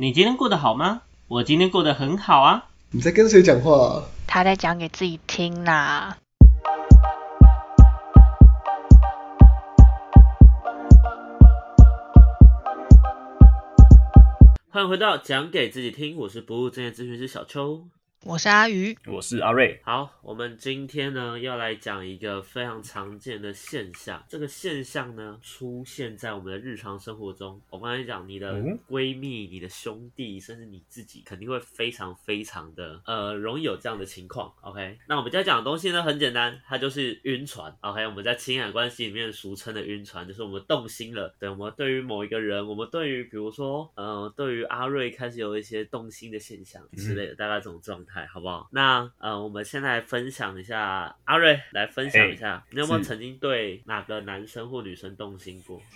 你今天过得好吗？我今天过得很好啊。你在跟谁讲话、啊？他在讲给自己听啦。欢迎回到讲给自己听，我是不务正业咨询师小邱。我是阿鱼，我是阿瑞。好，我们今天呢要来讲一个非常常见的现象。这个现象呢出现在我们的日常生活中。我刚才讲，你的嗯闺蜜、你的兄弟，甚至你自己，肯定会非常非常的呃容易有这样的情况。OK，那我们今天讲的东西呢很简单，它就是晕船。OK，我们在情感关系里面俗称的晕船，就是我们动心了。对，我们对于某一个人，我们对于比如说呃对于阿瑞开始有一些动心的现象之类的，大概这种状态，好不好？那呃，我们先来分享一下，阿瑞来分享一下，你有没有曾经对哪个男生或女生动心过？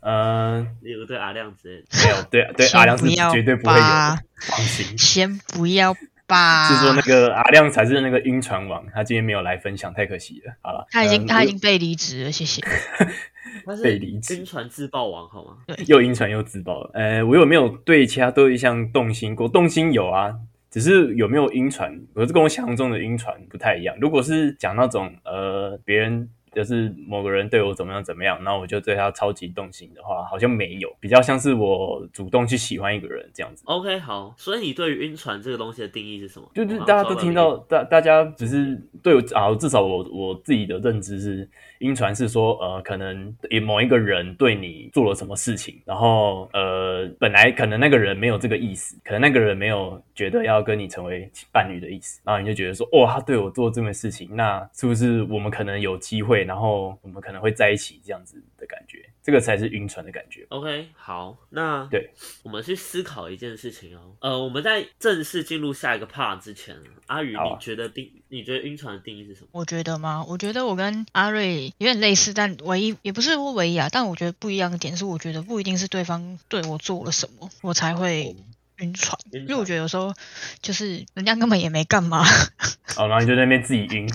呃，例如对阿亮之类的。没有，对对，阿亮是不要绝对不会有放心。先不要吧。是说那个阿亮才是那个晕船王，他今天没有来分享，太可惜了。好了，他已经、嗯他已经被离职了，谢谢。他是被离职晕船自爆王好吗？又晕船又自爆了。呃，我有没有对其他对象动心过？动心有啊，只是有没有晕船，我是跟我想象中的晕船不太一样。如果是讲那种呃别人。就是某个人对我怎么样怎么样，然后我就对他超级动心的话，好像没有，比较像是我主动去喜欢一个人这样子。OK，好，所以你对于晕船这个东西的定义是什么？就是大家都听到大大家只是对我啊，至少我我自己的认知是，晕船是说呃，可能某一个人对你做了什么事情，然后呃，本来可能那个人没有这个意思，可能那个人没有觉得要跟你成为伴侣的意思，然后你就觉得说，哦，他对我做这么事情，那是不是我们可能有机会，然后我们可能会在一起这样子的感觉，这个才是晕船的感觉。OK，好，那对，我们去思考一件事情哦。呃，我们在正式进入下一个 part 之前，阿宇，啊你觉得定？你觉得晕船的定义是什么？我觉得吗？我觉得我跟阿瑞有点类似，但唯一也不是说唯一啊，但我觉得不一样的点是，我觉得不一定是对方对我做了什么，我才会晕船。因为我觉得有时候就是人家根本也没干嘛。哦，然后你就在那边自己晕，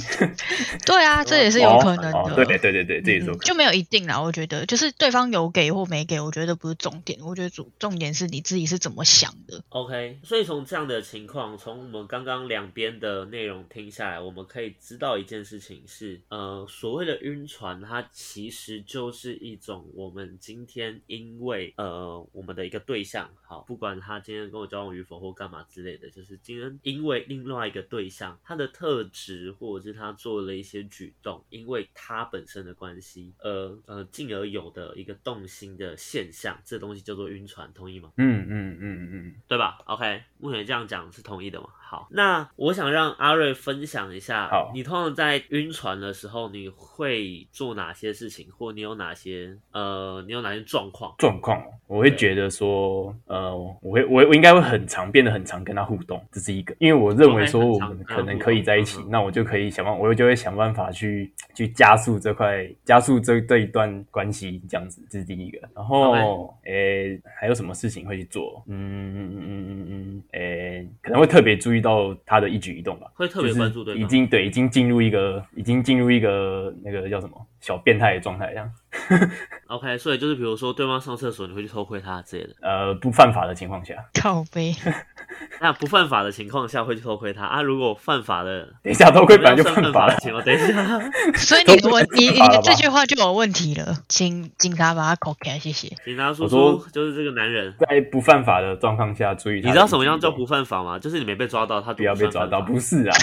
对啊，这也是有可能的。哦哦对对对对，这也是有可能。嗯就没有一定啦。我觉得就是对方有给或没给，我觉得不是重点。我觉得主重点是你自己是怎么想的。OK，所以从这样的情况，从我们刚刚两边的内容听下来，我们可以知道一件事情是，呃，所谓的晕船，它其实就是一种我们今天因为呃我们的一个对象，好，不管他今天跟我交往与否或干嘛之类的，就是今天因为另外一个对象他的特质或者是他做了一些举动，因为他本身的关系，呃呃，进而有的一个动心的现象，这东西叫做晕船，同意吗？嗯嗯嗯嗯，对吧？OK，目前这样讲是同意的嘛？好，那我想让阿瑞分享一下好，你通常在晕船的时候，你会做哪些事情，或你有哪些呃，你有哪些状况？状况，我会觉得说，呃，我会我我应该会很常变得很常跟他互动，这是一个，因为我认为说我们可能可以在一起那我就可以想办，我就会想办法去去加速这块，加速这这一段关系，这样子，这是第一个。然后，诶，还有什么事情会去做？嗯嗯嗯嗯嗯嗯，诶，可能会特别注意到他的一举一动吧。会特别关注对就是已。经对，已经进入一个，已经进入一个那个叫什么小变态的状态，这样。OK，所以就是比如说对方上厕所，你会去偷窥他之类的。呃，不犯法的情况下，靠背，那不犯法的情况下会去偷窥他啊？如果犯法的，等一下偷窥本来就算犯法了犯的。情况，等一下，所以你的问你你的这句话就有问题了，请警察把他扣起来，谢谢。警察叔叔就是这个男人。在不犯法的状况下注意你知道什么样叫不犯法吗？就是你没被抓到，他就不要被抓到？不是啊，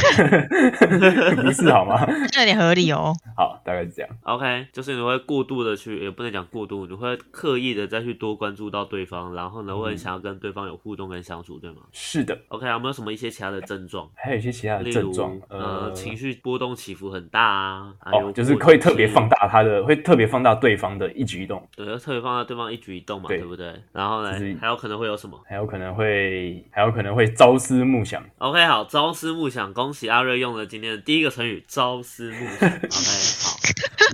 不是好吗？这有点合理哦。好，大概是这样。OK，就是你会过度的去，也不能讲过度，你会刻意的再去多关注到对方，然后呢，会很想要跟对方有互动跟相处，对吗是的，？OK，有没有什么一些其他的症状？还有一些其他的症状，呃，情绪波动起伏很大啊，还有哦，就是会特别放大他的，会特别放大对方的一举一动，对，特别放大对方一举一动嘛，对对不对？然后呢就是，还有可能会有什么还有可能会，还有可能会朝思暮想。？OK，好，朝思暮想，恭喜阿瑞用了今天的第一个成语“朝思暮想”。OK，好。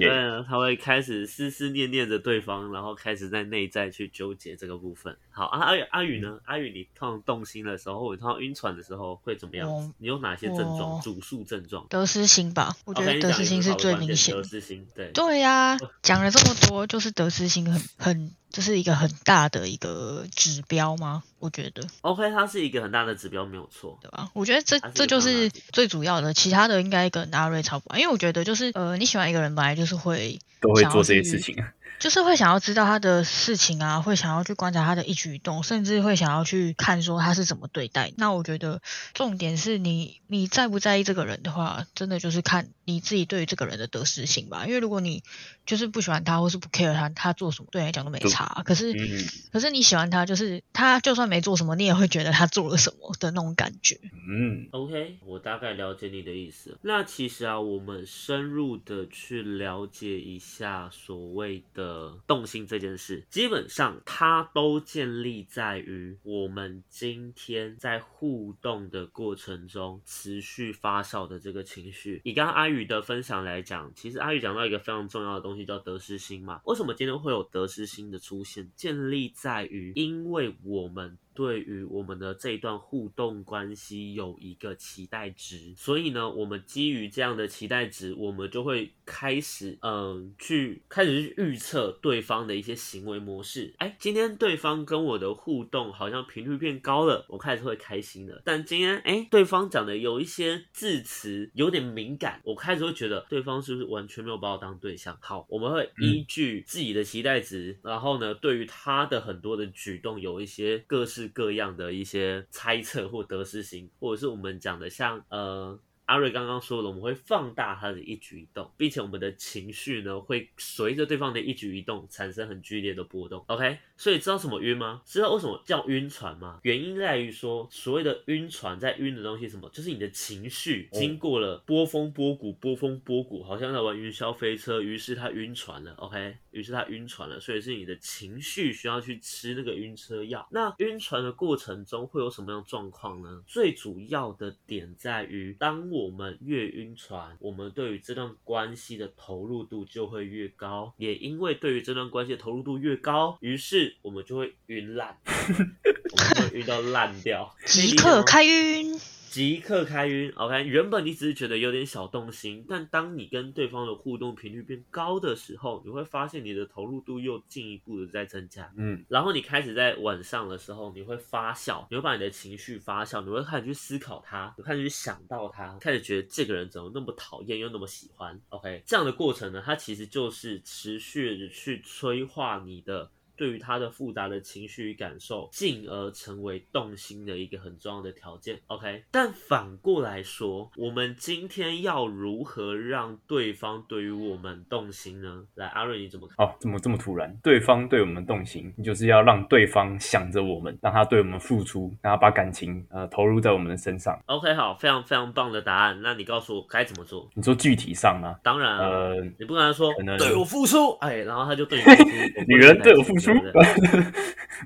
对啊，他会开始思思念念着对方，然后开始在内在去纠结这个部分。好，啊、阿宇阿宇呢？阿宇，你通常动心的时候，或者通常晕船的时候会怎么样我？你有哪些症状？我主诉症状？得失心吧，我觉 OK，得得失心是最好的观点明显的。得失心，对。对呀、讲了这么多，就是得失心很很这是一个很大的一个指标吗？我觉得，OK，它是一个很大的指标，没有错。对吧？我觉得这它是一这就是最主要的，其他的应该跟阿瑞差不多，因为我觉得就是呃，你喜欢一个人本来就是会都会想要做这些事情。就是会想要知道他的事情啊，会想要去观察他的一举一动，甚至会想要去看说他是怎么对待。那我觉得重点是你你在不在意这个人的话，真的就是看你自己对于这个人的得失心吧。因为如果你就是不喜欢他，或是不 care 他，他做什么对你来讲都没差。可是、嗯可是你喜欢他，就是他就算没做什么，你也会觉得他做了什么的那种感觉。嗯，OK，我大概了解你的意思。那其实啊，我们深入的去了解一下所谓的动心这件事，基本上它都建立在于我们今天在互动的过程中持续发酵的这个情绪。你刚刚阿宇的分享来讲，其实阿宇讲到一个非常重要的东西，叫得失心嘛。为什么今天会有得失心的出现？建立在于，因为我们对于我们的这一段互动关系有一个期待值，所以呢，我们基于这样的期待值，我们就会开始，嗯，去开始去预测对方的一些行为模式。哎，今天对方跟我的互动好像频率变高了，我开始会开心的。但今天，哎，对方讲的有一些字词有点敏感，我开始会觉得对方是不是完全没有把我当对象？好，我们会依据自己的期待值，然后呢，对于他的很多的举动有一些各式各样的一些猜测或得失心，或者是我们讲的像呃。阿瑞刚刚说了，我们会放大他的一举一动，并且我们的情绪呢会随着对方的一举一动产生很剧烈的波动。OK，所以知道什么晕吗？知道为什么叫晕船吗？原因在于说，所谓的晕船，在晕的东西什么，就是你的情绪经过了波峰波谷，波峰波谷，好像在玩云霄飞车，于是他晕船了。OK，于是他晕船了，所以是你的情绪需要去吃那个晕车药。那晕船的过程中会有什么样状况呢？最主要的点在于，当我们越晕船，我们对于这段关系的投入度就会越高。也因为对于这段关系的投入度越高，于是我们就会晕烂，我们会晕到烂掉。即刻开晕，即刻开晕，OK。原本你只是觉得有点小动心，但当你跟对方的互动频率变高的时候，你会发现你的投入度又进一步的在增加。嗯，然后你开始在晚上的时候，你会发酵，你会把你的情绪发酵，你会开始去思考他，你开始去想到他，开始觉得这个人怎么那么讨厌又那么喜欢，OK，这样的过程呢，它其实就是持续的去催化你的。对于他的复杂的情绪与感受，进而成为动心的一个很重要的条件。OK，但反过来说，我们今天要如何让对方对于我们动心呢？来，阿瑞你怎么看？哦，怎么这么突然？对方对我们动心，你就是要让对方想着我们，让他对我们付出，让他把感情呃投入在我们的身上。OK，好，非常非常棒的答案。那你告诉我该怎么做？你说具体上吗？当然啊，呃，你不跟他说对我付出，哎，然后他就对你付出。女人对我付出对不 对，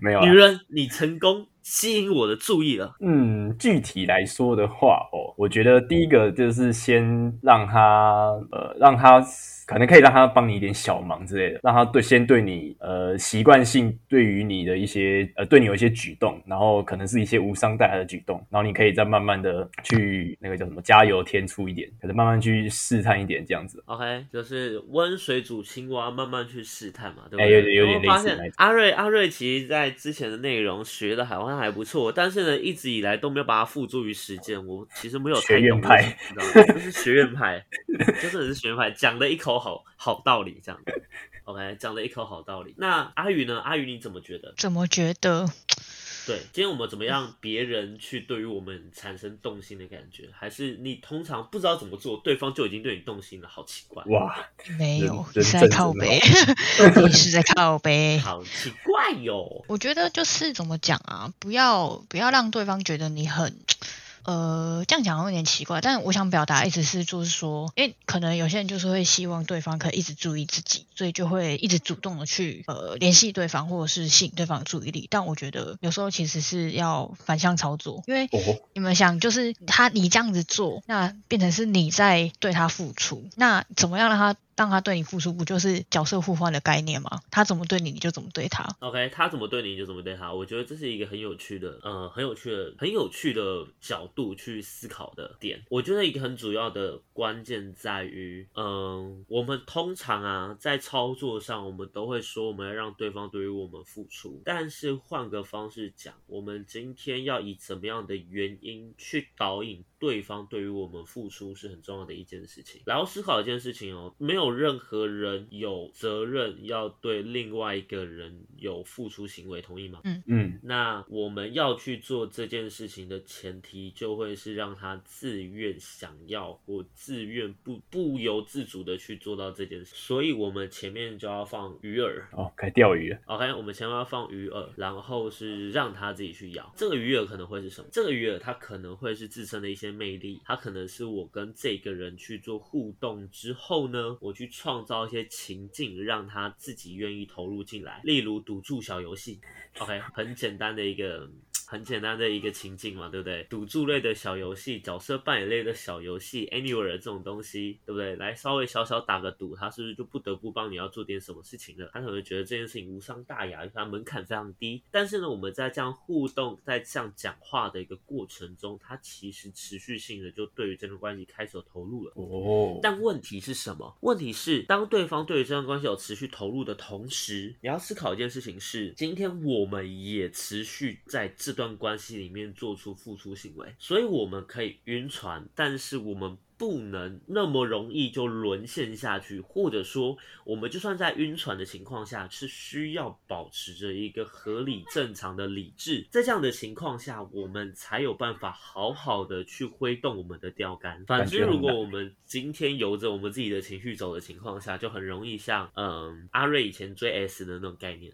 没有啊女。人，你成功吸引我的注意了。嗯，具体来说的话，哦，我觉得第一个就是先让他，呃，让他可能可以让他帮你一点小忙之类的，让他对先对你，呃，习惯性对于你的一些，呃，对你有一些举动，然后可能是一些无伤大雅的举动，然后你可以再慢慢的去那个叫什么加油添醋一点，可能慢慢去试探一点这样子。OK，就是温水煮青蛙，慢慢去试探嘛，对不哎对？有点有点然后发现类似阿瑞阿瑞其实在之前的内容学的好像还不错，但是呢，一直以来都没有把它付诸于实践。我其实没有太学院懂派你知道吗？就是学院派，就真的是学院派，讲的一口好好道理这样。OK，讲的一口好道理。那阿宇呢？阿宇你怎么觉得？怎么觉得？对，今天我们怎么样别人去对于我们产生动心的感觉？还是你通常不知道怎么做，对方就已经对你动心了？好奇怪，哇，人没有，你是在靠背，你是在靠背。好奇怪哟。我觉得就是怎么讲啊，不要不要让对方觉得你很。呃，这样讲有点奇怪，但我想表达意思是，就是说，因为可能有些人就是会希望对方可以一直注意自己，所以就会一直主动的去呃联系对方，或者是吸引对方的注意力。但我觉得有时候其实是要反向操作，因为哦，你们想，就是他你这样子做，那变成是你在对他付出，那怎么样让他让他对你付出，不就是角色互换的概念吗？他怎么对你，你就怎么对他。OK，他怎么对你，你就怎么对他。我觉得这是一个很有趣的，呃，很有趣的、很有趣的角度去思考的点。我觉得一个很主要的关键在于，嗯、我们通常啊，在操作上，我们都会说我们要让对方对于我们付出，但是换个方式讲，我们今天要以怎么样的原因去导引对方对于我们付出，是很重要的一件事情。然后思考一件事情哦，没有任何人有责任要对另外一个人有付出行为，同意吗？嗯嗯，那我们要去做这件事情的前提，就会是让他自愿想要或自愿不不由自主的去做到这件事。所以我们前面就要放鱼饵哦，该钓鱼了。，OK，我们前面要放鱼饵，然后是让他自己去咬。这个鱼饵可能会是什么？这个鱼饵它可能会是自身的一些魅力，它可能是我跟这个人去做互动之后呢，我去创造一些情境，让他自己愿意投入进来，例如赌注小游戏，OK，很简单的一个。很简单的一个情境嘛，对不对？赌注类的小游戏、角色扮演类的小游戏，anywhere 这种东西，对不对？来稍微小小打个赌，他是不是就不得不帮你要做点什么事情了？他可能觉得这件事情无伤大雅，因为它门槛非常低。但是呢，我们在这样互动、在这样讲话的一个过程中，他其实持续性的就对于这段关系开始有投入了。哦，但问题是什么？问题是当对方对于这段关系有持续投入的同时，你要思考一件事情是：今天我们也持续在这段关系里面做出付出行为，所以我们可以晕船，但是我们。不能那么容易就沦陷下去，或者说，我们就算在晕船的情况下，是需要保持着一个合理正常的理智，在这样的情况下，我们才有办法好好的去挥动我们的钓竿。反之，如果我们今天由着我们自己的情绪走的情况下，就很容易像嗯阿瑞以前追 S 的那种概念。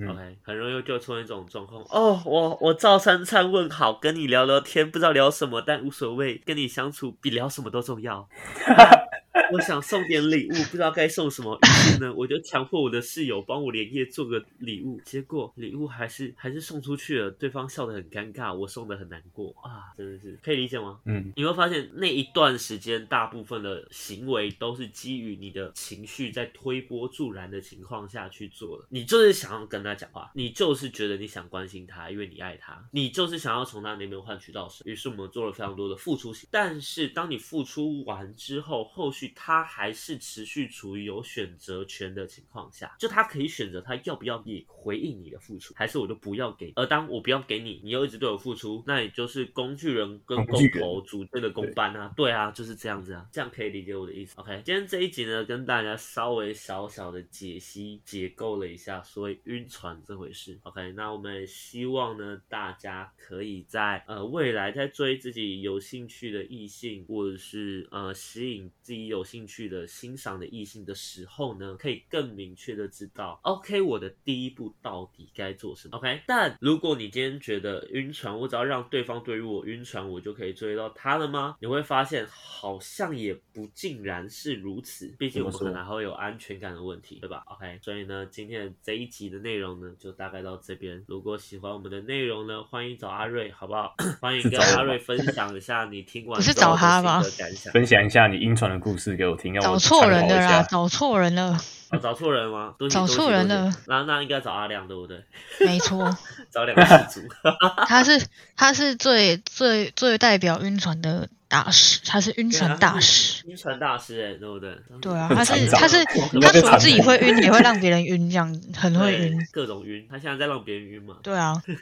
嗯 OK，很容易就出现这种状况。哦，我我照三餐问好，跟你聊聊天，不知道聊什么，但无所谓，跟你相处比聊什么都重要。我想送点礼物，不知道该送什么，于是呢，我就强迫我的室友帮我连夜做个礼物，结果礼物还是还是送出去了，对方笑得很尴尬，我送的很难过啊，真的是可以理解吗？嗯，你会发现那一段时间，大部分的行为都是基于你的情绪在推波助澜的情况下去做的。你就是想要跟他讲话，你就是觉得你想关心他，因为你爱他，你就是想要从他那边换取到什么。于是我们做了非常多的付出型，但是当你付出完之后，后续他还是持续处于有选择权的情况下，就他可以选择他要不要你回应你的付出，还是我就不要给。而当我不要给你，你又一直对我付出，那也就是工具人跟工头组队的公班啊，对啊，就是这样子啊，这样可以理解我的意思。OK，今天这一集呢，跟大家稍微小小的解析解构了一下所谓晕船这回事。OK，那我们也希望呢，大家可以在呃未来在追自己有兴趣的异性，或者是呃吸引自己有兴趣的欣赏的异性的时候呢，可以更明确的知道，OK，我的第一步到底该做什么。OK，但如果你今天觉得晕船，我只要让对方对于我晕船，我就可以追到他了吗？你会发现好像也不尽然是如此，毕竟我们可能还会有安全感的问题，对吧？OK，所以呢，今天的这一集的内容呢，就大概到这边。如果喜欢我们的内容呢，欢迎找阿瑞，好不好？欢迎跟阿瑞分享一下你听完不是找他吧的感想。分享一下你晕船的故事给我听，让我找错人了啦，找错人了，哦，找错人吗？找错人。了那那应该找阿亮，对不对？没错，找两个失主。他是他是最最最代表晕船的大师，他是晕船大师。晕船大师哎，对不对？对啊，他是他是他除了自己会晕，也会让别人晕，这样很会晕。各种晕。他现在在让别人晕嘛？对啊，对，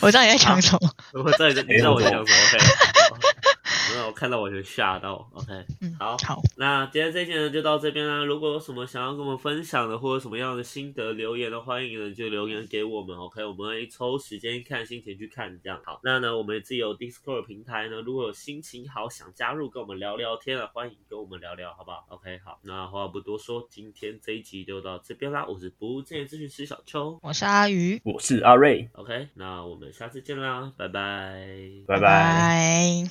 我知道你在讲什么。我知道你在你知道我在讲什么我看到我就吓到。OK，嗯，好好，那今天这一期呢就到这边啦。如果有什么想要跟我们分享的，或者什么样的心得留言的，欢迎呢就留言给我们。OK，我们会抽时间看心情去看，这样好。那呢，我们自己有 Discord 平台呢，如果有心情好想加入跟我们聊聊天啊，欢迎跟我们聊聊，好不好？OK，好，那话不多说，今天这一集就到这边啦。我是不务正业咨询师小邱。我是阿鱼，我是阿瑞，OK，那我们下次见啦，拜拜。拜拜。拜